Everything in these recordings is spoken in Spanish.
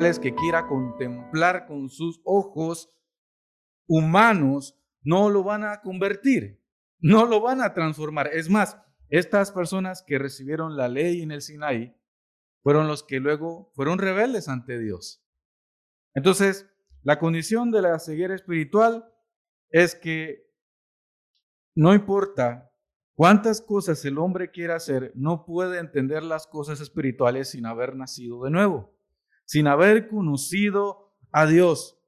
que quiera contemplar con sus ojos humanos no lo van a convertir, no lo van a transformar. Es más, estas personas que recibieron la ley en el Sinaí fueron los que luego fueron rebeldes ante Dios. Entonces, la condición de la ceguera espiritual es que no importa cuántas cosas el hombre quiera hacer, no puede entender las cosas espirituales sin haber nacido de nuevo, sin haber conocido a Dios.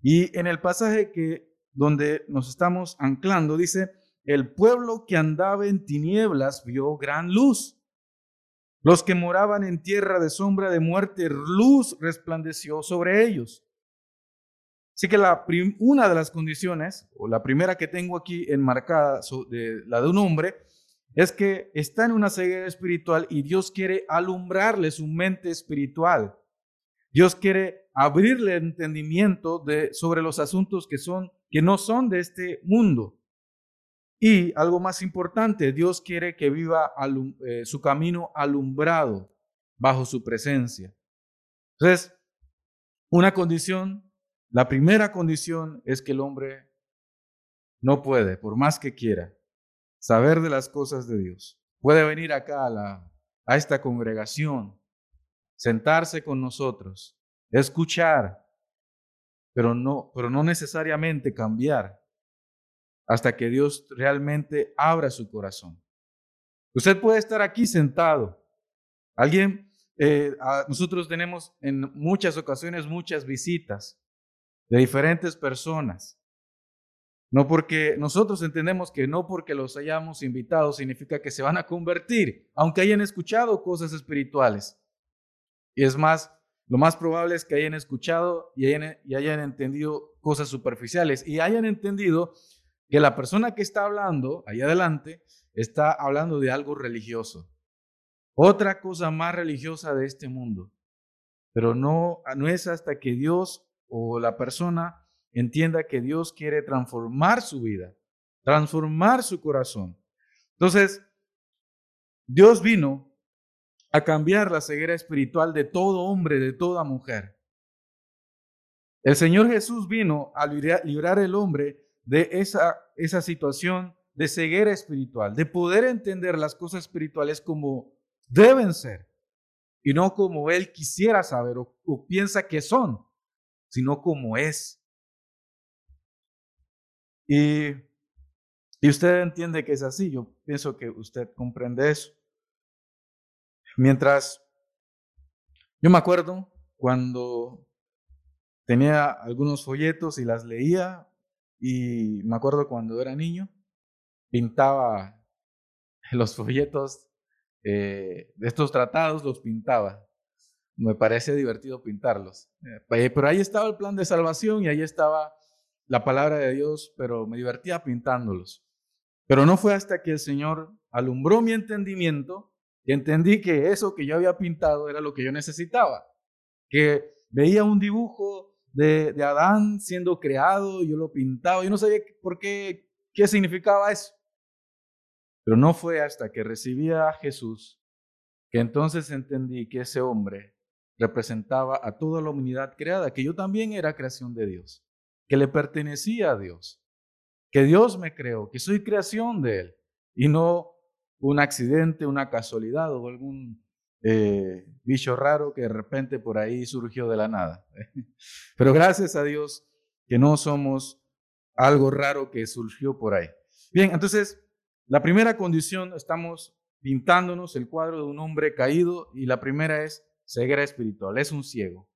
Y en el pasaje que donde nos estamos anclando dice, el pueblo que andaba en tinieblas vio gran luz. Los que moraban en tierra de sombra de muerte, luz resplandeció sobre ellos. Así que una de las condiciones, o la primera que tengo aquí enmarcada, de, la de un hombre, es que está en una ceguera espiritual y Dios quiere alumbrarle su mente espiritual. Dios quiere abrirle entendimiento sobre los asuntos que, son, que no son de este mundo. Y algo más importante, Dios quiere que viva eh, su camino alumbrado bajo su presencia. Entonces, una condición la primera condición es que el hombre no puede, por más que quiera, saber de las cosas de Dios. Puede venir acá a, a esta congregación, sentarse con nosotros, escuchar, pero no, pero no necesariamente cambiar hasta que Dios realmente abra su corazón. Usted puede estar aquí sentado. Alguien, eh, nosotros tenemos en muchas ocasiones muchas visitas de diferentes personas. No porque nosotros entendemos que no porque los hayamos invitado significa que se van a convertir, aunque hayan escuchado cosas espirituales. Y es más, lo más probable es que hayan escuchado y hayan, y hayan entendido cosas superficiales y hayan entendido que la persona que está hablando ahí adelante está hablando de algo religioso. Otra cosa más religiosa de este mundo. Pero no, no es hasta que Dios o la persona entienda que Dios quiere transformar su vida, transformar su corazón. Entonces, Dios vino a cambiar la ceguera espiritual de todo hombre, de toda mujer. El Señor Jesús vino a librar al hombre de esa, esa situación de ceguera espiritual, de poder entender las cosas espirituales como deben ser y no como Él quisiera saber o piensa que son sino como es. Y, y usted entiende que es así, yo pienso que usted comprende eso. Mientras, yo me acuerdo cuando tenía algunos folletos y las leía, y me acuerdo cuando era niño, pintaba los folletos eh, de estos tratados, los pintaba me parece divertido pintarlos. Eh, pero ahí estaba el plan de salvación y ahí estaba la palabra de Dios, pero me divertía pintándolos. Pero no fue hasta que el Señor alumbró mi entendimiento y entendí que eso que yo había pintado era lo que yo necesitaba. Que veía un dibujo de, Adán siendo creado, yo lo pintaba, yo no sabía por qué, qué significaba eso. Pero no fue hasta que recibí a Jesús que entonces entendí que ese hombre representaba a toda la humanidad creada, que yo también era creación de Dios, que le pertenecía a Dios, que Dios me creó, que soy creación de Él y no un accidente, una casualidad o algún eh, bicho raro que de repente por ahí surgió de la nada. Pero gracias a Dios que no somos algo raro que surgió por ahí. Bien, entonces, la primera condición, estamos pintándonos el cuadro de un hombre caído y la primera es ceguera espiritual, es un ciego,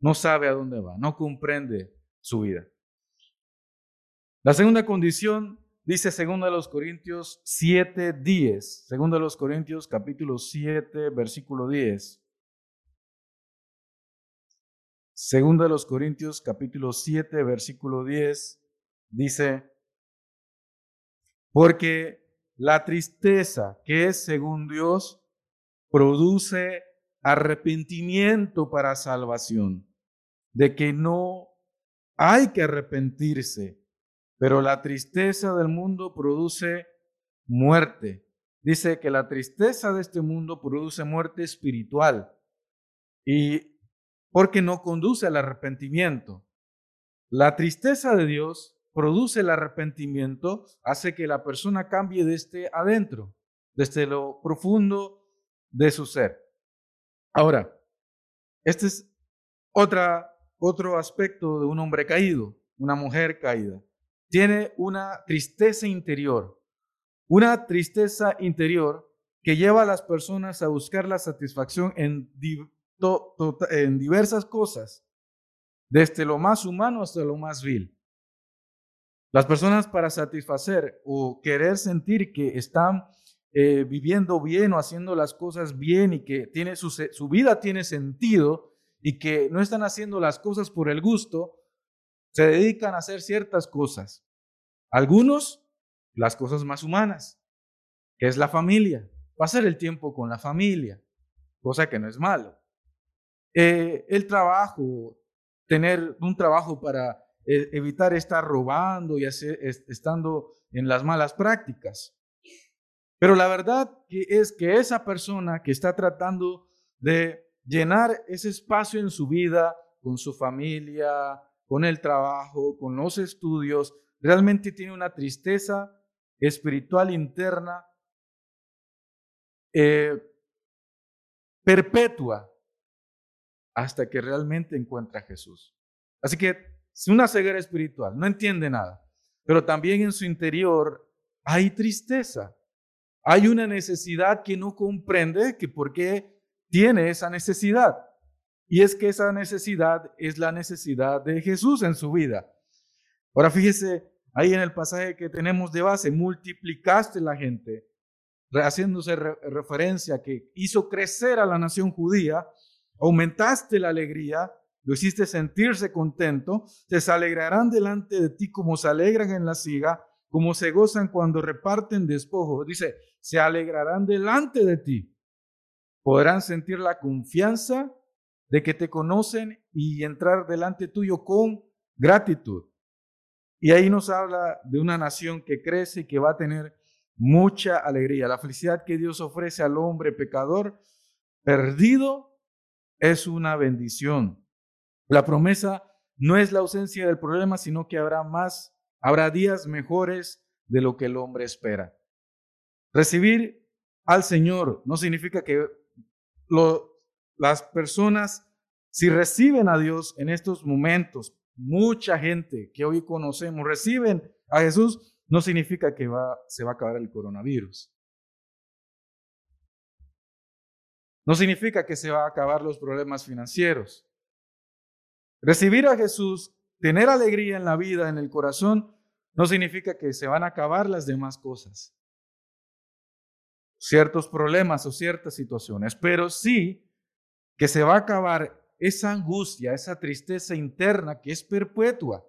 no sabe a dónde va, no comprende su vida. La segunda condición dice segundo de los Corintios 7, 10, segundo de los Corintios capítulo 7, versículo 10. Segundo de los Corintios capítulo 7, versículo 10 dice, porque la tristeza que es según Dios produce arrepentimiento para salvación, de que no hay que arrepentirse, pero la tristeza del mundo produce muerte. Dice que la tristeza de este mundo produce muerte espiritual. Y porque no conduce al arrepentimiento. La tristeza de Dios produce el arrepentimiento, hace que la persona cambie desde adentro, desde lo profundo de su ser. Ahora, este es otro aspecto de un hombre caído, una mujer caída. Tiene una tristeza interior, una tristeza interior que lleva a las personas a buscar la satisfacción en, en diversas cosas, desde lo más humano hasta lo más vil. Las personas para satisfacer o querer sentir que están eh, viviendo bien o haciendo las cosas bien y que tiene su vida tiene sentido y que no están haciendo las cosas por el gusto, se dedican a hacer ciertas cosas. Algunos, las cosas más humanas, que es la familia, pasar el tiempo con la familia, cosa que no es malo. Eh, el trabajo, tener un trabajo para eh, evitar estar robando y estando en las malas prácticas. Pero la verdad es que esa persona que está tratando de llenar ese espacio en su vida con su familia, con el trabajo, con los estudios, realmente tiene una tristeza espiritual interna eh, perpetua hasta que realmente encuentra a Jesús. Así que es una ceguera espiritual, no entiende nada. Pero también en su interior hay tristeza. Hay una necesidad que no comprende que por qué tiene esa necesidad. Y es que esa necesidad es la necesidad de Jesús en su vida. Ahora fíjese ahí en el pasaje que tenemos de base, multiplicaste la gente, haciéndose referencia que hizo crecer a la nación judía, aumentaste la alegría, lo hiciste sentirse contento, se alegrarán delante de ti como se alegran en la siga, como se gozan cuando reparten despojo. Dice, se alegrarán delante de ti. Podrán sentir la confianza de que te conocen y entrar delante tuyo con gratitud. Y ahí nos habla de una nación que crece y que va a tener mucha alegría. La felicidad que Dios ofrece al hombre pecador perdido es una bendición. La promesa no es la ausencia del problema, sino que habrá más, habrá días mejores de lo que el hombre espera. Recibir al Señor no significa que las personas, si reciben a Dios en estos momentos, mucha gente que hoy conocemos reciben a Jesús, no significa que va, se va a acabar el coronavirus. No significa que se va a acabar los problemas financieros. Recibir a Jesús, tener alegría en la vida, en el corazón, no significa que se van a acabar las demás cosas, ciertos problemas o ciertas situaciones, pero sí que se va a acabar esa angustia, esa tristeza interna que es perpetua.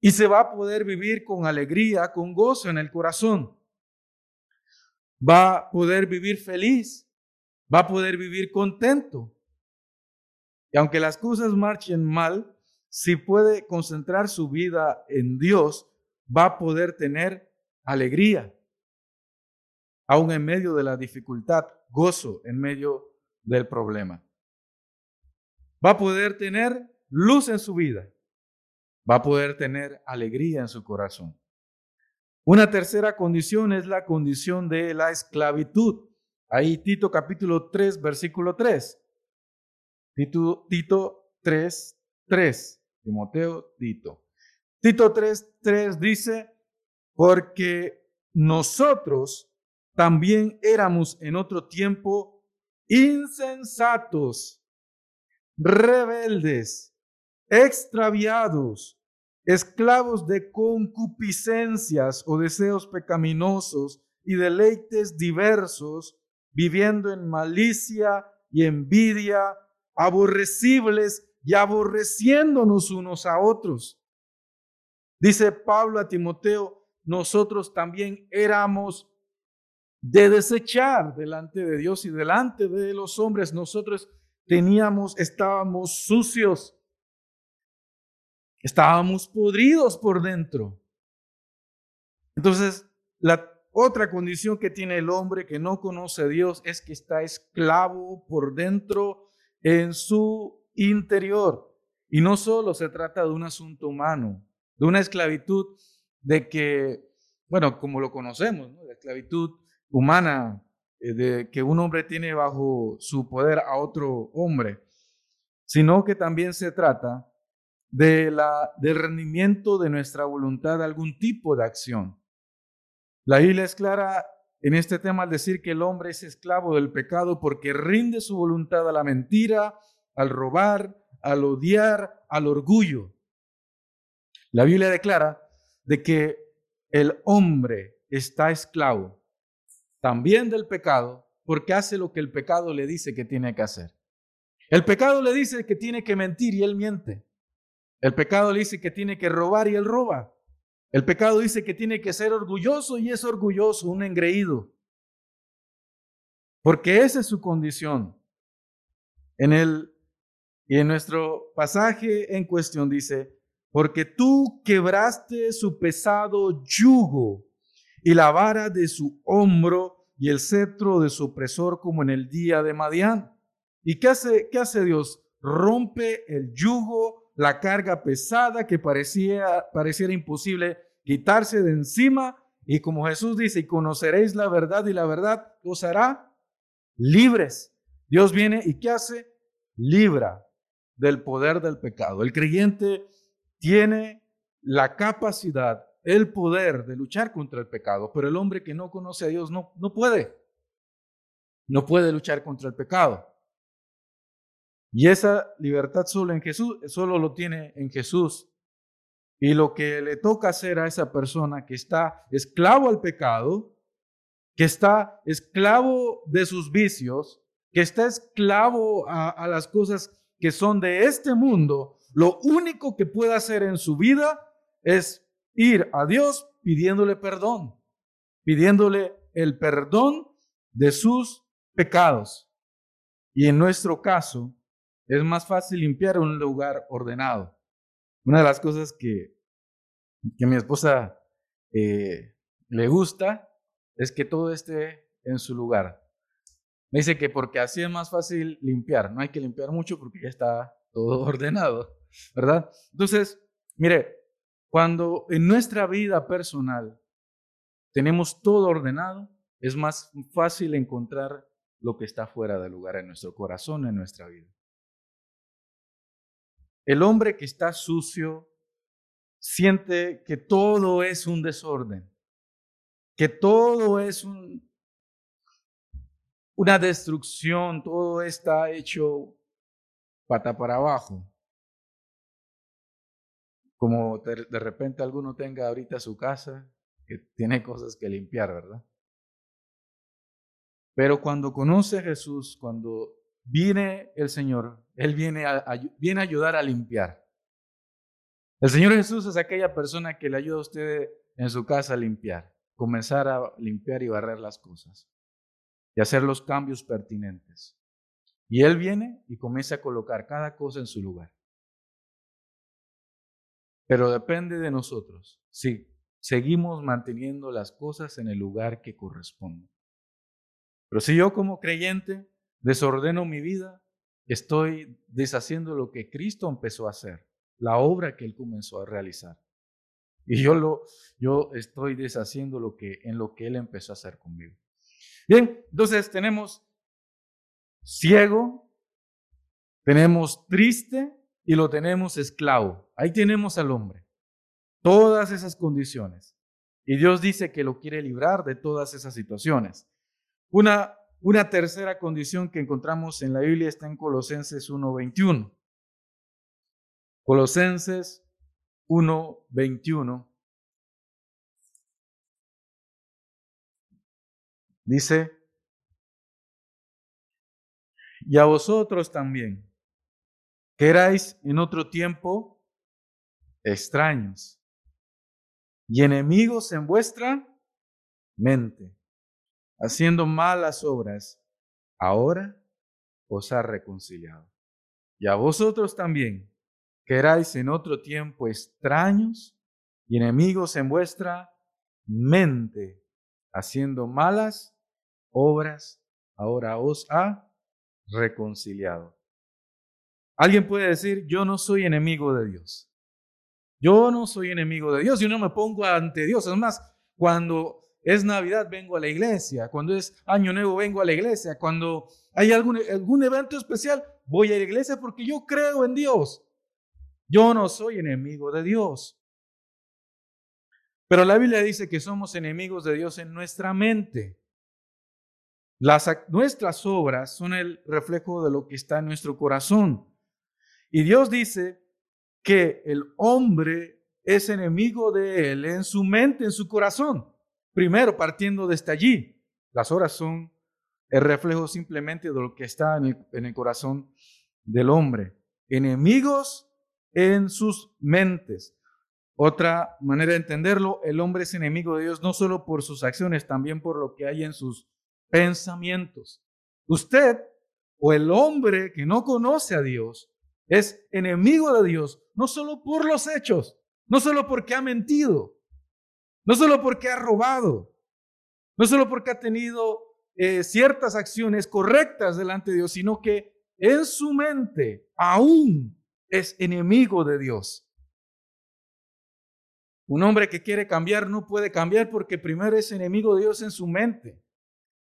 Y se va a poder vivir con alegría, con gozo en el corazón. Va a poder vivir feliz, va a poder vivir contento. Y aunque las cosas marchen mal, si puede concentrar su vida en Dios, va a poder tener alegría, aún en medio de la dificultad, gozo en medio del problema. Va a poder tener luz en su vida, va a poder tener alegría en su corazón. Una tercera condición es la condición de la esclavitud. Ahí Tito capítulo 3, versículo 3. Tito, Tito 3, 3. Timoteo, Tito. Tito 3, 3 dice, porque nosotros también éramos en otro tiempo insensatos, rebeldes, extraviados, esclavos de concupiscencias o deseos pecaminosos y deleites diversos, viviendo en malicia y envidia aborrecibles y aborreciéndonos unos a otros. Dice Pablo a Timoteo, nosotros también éramos de desechar delante de Dios y delante de los hombres. Nosotros teníamos, estábamos sucios, estábamos podridos por dentro. Entonces, la otra condición que tiene el hombre que no conoce a Dios es que está esclavo por dentro en su interior. Y no solo se trata de un asunto humano, de una esclavitud de que, bueno, como lo conocemos, la esclavitud humana eh, de que un hombre tiene bajo su poder a otro hombre, sino que también se trata de la, del rendimiento de nuestra voluntad a algún tipo de acción. La Biblia es clara en este tema al decir que el hombre es esclavo del pecado porque rinde su voluntad a la mentira, al robar, al odiar, al orgullo. La Biblia declara de que el hombre está esclavo también del pecado porque hace lo que el pecado le dice que tiene que hacer. El pecado le dice que tiene que mentir y él miente. El pecado le dice que tiene que robar y él roba. El pecado dice que tiene que ser orgulloso y es orgulloso, un engreído. Porque esa es su condición. En el y en nuestro pasaje en cuestión dice, porque tú quebraste su pesado yugo y la vara de su hombro y el cetro de su opresor como en el día de Madián. ¿Y qué hace, qué hace Dios? Rompe el yugo, la carga pesada que parecía, imposible quitarse de encima. Y como Jesús dice, y conoceréis la verdad y la verdad os hará libres. Dios viene y ¿qué hace? Libra del poder del pecado. El creyente tiene la capacidad, el poder de luchar contra el pecado, pero el hombre que no conoce a Dios no, no puede. No puede luchar contra el pecado. Y esa libertad solo en Jesús, solo lo tiene en Jesús. Y lo que le toca hacer a esa persona que está esclavo al pecado, que está esclavo de sus vicios, que está esclavo a, las cosas que son de este mundo, lo único que puede hacer en su vida es ir a Dios pidiéndole perdón, pidiéndole el perdón de sus pecados. Y en nuestro caso, es más fácil limpiar un lugar ordenado. Una de las cosas que, que mi esposa eh, le gusta es que todo esté en su lugar. Me dice que porque así es más fácil limpiar, no hay que limpiar mucho porque ya está todo ordenado, ¿verdad? Entonces, mire, cuando en nuestra vida personal tenemos todo ordenado, es más fácil encontrar lo que está fuera del lugar en nuestro corazón, en nuestra vida. El hombre que está sucio siente que todo es un desorden, que todo es un, una destrucción, todo está hecho pata para abajo. Como de repente alguno tenga ahorita su casa que tiene cosas que limpiar, ¿verdad? Pero cuando conoce a Jesús, cuando viene el Señor, Él viene a, viene a ayudar a limpiar. El Señor Jesús es aquella persona que le ayuda a usted en su casa a limpiar, comenzar a limpiar y barrer las cosas y hacer los cambios pertinentes. Y Él viene y comienza a colocar cada cosa en su lugar. Pero depende de nosotros si seguimos manteniendo las cosas en el lugar que corresponde. Pero si yo como creyente desordeno mi vida, estoy deshaciendo lo que Cristo empezó a hacer, la obra que Él comenzó a realizar. Y yo, lo, yo estoy deshaciendo lo que, en lo que Él empezó a hacer conmigo. Bien, entonces tenemos ciego, tenemos triste y lo tenemos esclavo. Ahí tenemos al hombre. Todas esas condiciones. Y Dios dice que lo quiere librar de todas esas situaciones. Una, una tercera condición que encontramos en la Biblia está en Colosenses 1.21. Colosenses 1.21 Dice, y a vosotros también, que erais en otro tiempo extraños y enemigos en vuestra mente, haciendo malas obras, ahora os ha reconciliado. Y a vosotros también, que erais en otro tiempo extraños y enemigos en vuestra mente, haciendo malas obras, ahora os ha reconciliado. Alguien puede decir, yo no soy enemigo de Dios. Yo no soy enemigo de Dios. Yo no me pongo ante Dios. Es más, cuando es Navidad vengo a la iglesia. Cuando es Año Nuevo vengo a la iglesia. Cuando hay algún, algún evento especial voy a la iglesia porque yo creo en Dios. Yo no soy enemigo de Dios. Pero la Biblia dice que somos enemigos de Dios en nuestra mente. Las, nuestras obras son el reflejo de lo que está en nuestro corazón. Y Dios dice que el hombre es enemigo de él en su mente, en su corazón. Primero, partiendo desde allí, las obras son el reflejo simplemente de lo que está en el corazón del hombre. Enemigos en sus mentes. Otra manera de entenderlo, el hombre es enemigo de Dios no solo por sus acciones, también por lo que hay en sus pensamientos. Usted o el hombre que no conoce a Dios es enemigo de Dios no solo por los hechos, no solo porque ha mentido, no solo porque ha robado, no solo porque ha tenido eh, ciertas acciones correctas delante de Dios, sino que en su mente aún es enemigo de Dios. Un hombre que quiere cambiar no puede cambiar porque primero es enemigo de Dios en su mente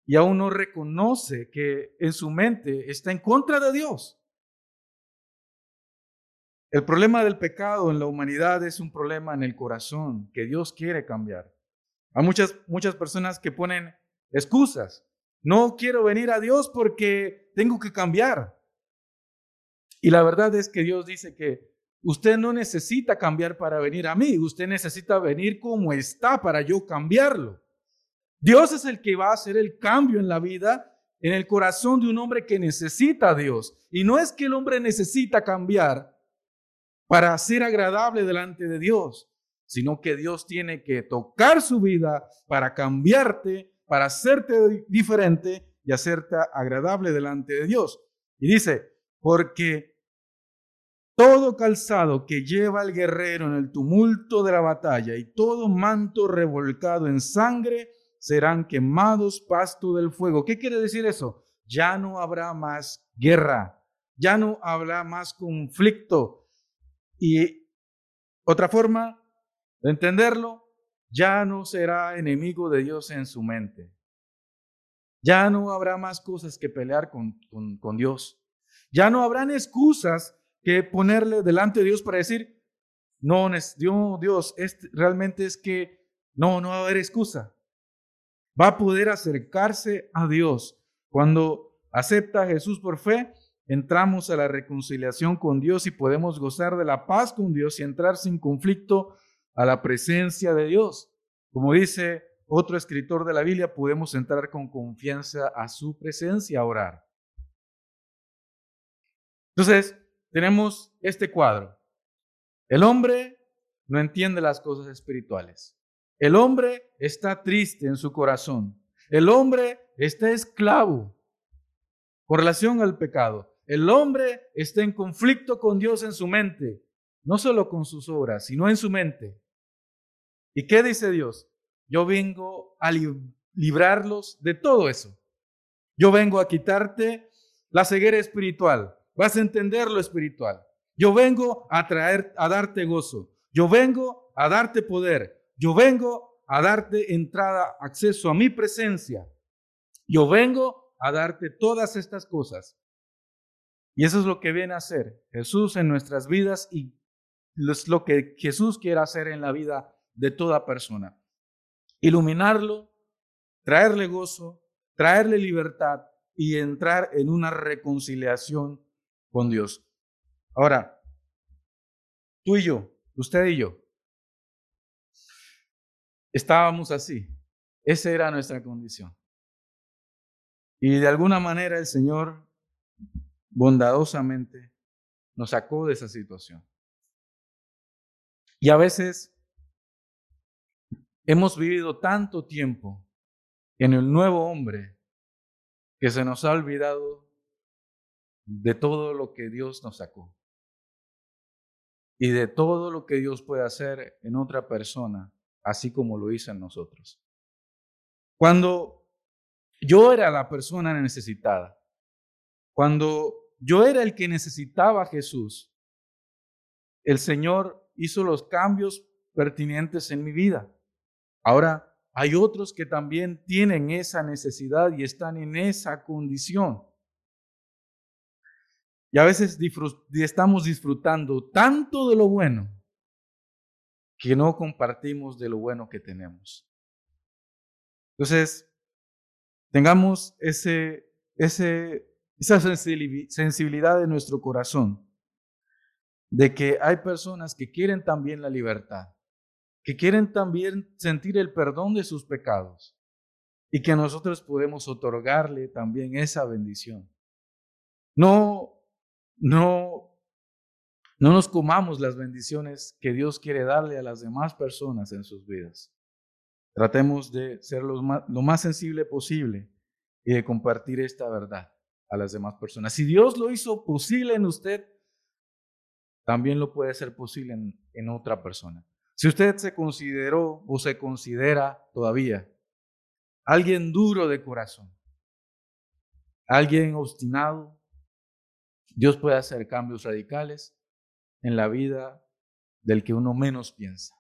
y aún no reconoce que en su mente está en contra de Dios. El problema del pecado en la humanidad es un problema en el corazón que Dios quiere cambiar. Hay muchas, muchas personas que ponen excusas. No quiero venir a Dios porque tengo que cambiar. Y la verdad es que Dios dice que Usted no necesita cambiar para venir a mí, usted necesita venir como está para yo cambiarlo. Dios es el que va a hacer el cambio en la vida, en el corazón de un hombre que necesita a Dios. Y no es que el hombre necesita cambiar para ser agradable delante de Dios, sino que Dios tiene que tocar su vida para cambiarte, para hacerte diferente y hacerte agradable delante de Dios. Y dice, porque todo calzado que lleva el guerrero en el tumulto de la batalla y todo manto revolcado en sangre serán quemados pasto del fuego. ¿Qué quiere decir eso? Ya no habrá más guerra, ya no habrá más conflicto. Y otra forma de entenderlo, ya no será enemigo de Dios en su mente. Ya no habrá más cosas que pelear con, con Dios. Ya no habrán excusas que ponerle delante de Dios para decir, no, Dios, Dios este, realmente es que no, no va a haber excusa. Va a poder acercarse a Dios. Cuando acepta a Jesús por fe, entramos a la reconciliación con Dios y podemos gozar de la paz con Dios y entrar sin conflicto a la presencia de Dios. Como dice otro escritor de la Biblia, podemos entrar con confianza a su presencia a orar. Entonces, tenemos este cuadro. El hombre no entiende las cosas espirituales. El hombre está triste en su corazón. El hombre está esclavo con relación al pecado. El hombre está en conflicto con Dios en su mente, no solo con sus obras, sino en su mente. ¿Y qué dice Dios? Yo vengo a librarlos de todo eso. Yo vengo a quitarte la ceguera espiritual. Vas a entender lo espiritual. Yo vengo a traer, a darte gozo. Yo vengo a darte poder. Yo vengo a darte entrada, acceso a mi presencia. Yo vengo a darte todas estas cosas. Y eso es lo que viene a hacer Jesús en nuestras vidas y es lo que Jesús quiere hacer en la vida de toda persona. Iluminarlo, traerle gozo, traerle libertad y entrar en una reconciliación con Dios. Ahora, tú y yo, usted y yo, estábamos así. Esa era nuestra condición. Y de alguna manera el Señor bondadosamente nos sacó de esa situación. Y a veces hemos vivido tanto tiempo en el nuevo hombre que se nos ha olvidado de todo lo que Dios nos sacó y de todo lo que Dios puede hacer en otra persona, así como lo hizo en nosotros. Cuando yo era la persona necesitada, cuando yo era el que necesitaba a Jesús, el Señor hizo los cambios pertinentes en mi vida. Ahora, hay otros que también tienen esa necesidad y están en esa condición. Y a veces estamos disfrutando tanto de lo bueno que no compartimos de lo bueno que tenemos. Entonces, tengamos ese, ese, esa sensibilidad de nuestro corazón de que hay personas que quieren también la libertad, que quieren también sentir el perdón de sus pecados y que nosotros podemos otorgarle también esa bendición. No, no, no nos comamos las bendiciones que Dios quiere darle a las demás personas en sus vidas. Tratemos de ser lo más, lo más sensible posible y de compartir esta verdad a las demás personas. Si Dios lo hizo posible en usted, también lo puede ser posible en, en otra persona. Si usted se consideró o se considera todavía alguien duro de corazón, alguien obstinado, Dios puede hacer cambios radicales en la vida del que uno menos piensa,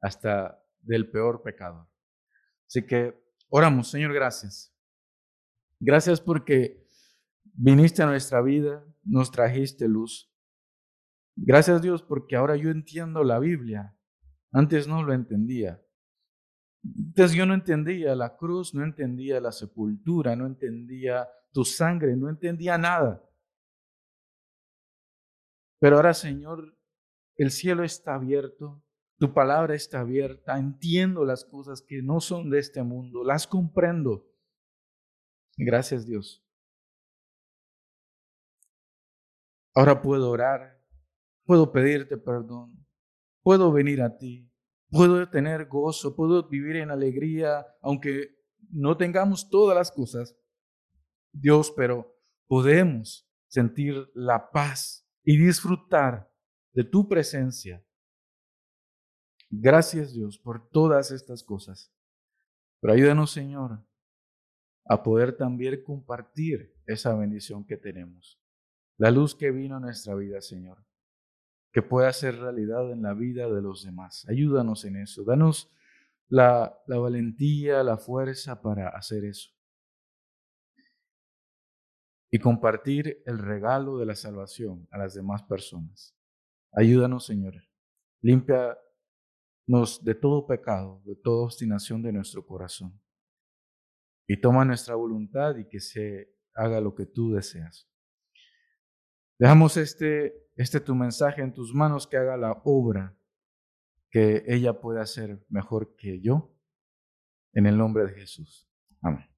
hasta del peor pecador. Así que oramos, Señor, gracias. Gracias porque viniste a nuestra vida, nos trajiste luz. Gracias Dios porque ahora yo entiendo la Biblia. Antes no lo entendía. Antes yo no entendía la cruz, no entendía la sepultura, no entendía tu sangre, no entendía nada. Pero ahora Señor, el cielo está abierto, tu palabra está abierta, entiendo las cosas que no son de este mundo, las comprendo. Gracias Dios. Ahora puedo orar puedo pedirte perdón, puedo venir a ti, puedo tener gozo, puedo vivir en alegría, aunque no tengamos todas las cosas, Dios, pero podemos sentir la paz y disfrutar de tu presencia. Gracias Dios por todas estas cosas. Pero ayúdanos, Señor, a poder también compartir esa bendición que tenemos. La luz que vino a nuestra vida, Señor que pueda ser realidad en la vida de los demás. Ayúdanos en eso. Danos la, valentía, la fuerza para hacer eso. Y compartir el regalo de la salvación a las demás personas. Ayúdanos, Señor. Límpianos de todo pecado, de toda obstinación de nuestro corazón. Y toma nuestra voluntad y que se haga lo que tú deseas. Dejamos este este tu mensaje en tus manos que haga la obra que ella puede hacer mejor que yo. En el nombre de Jesús. Amén.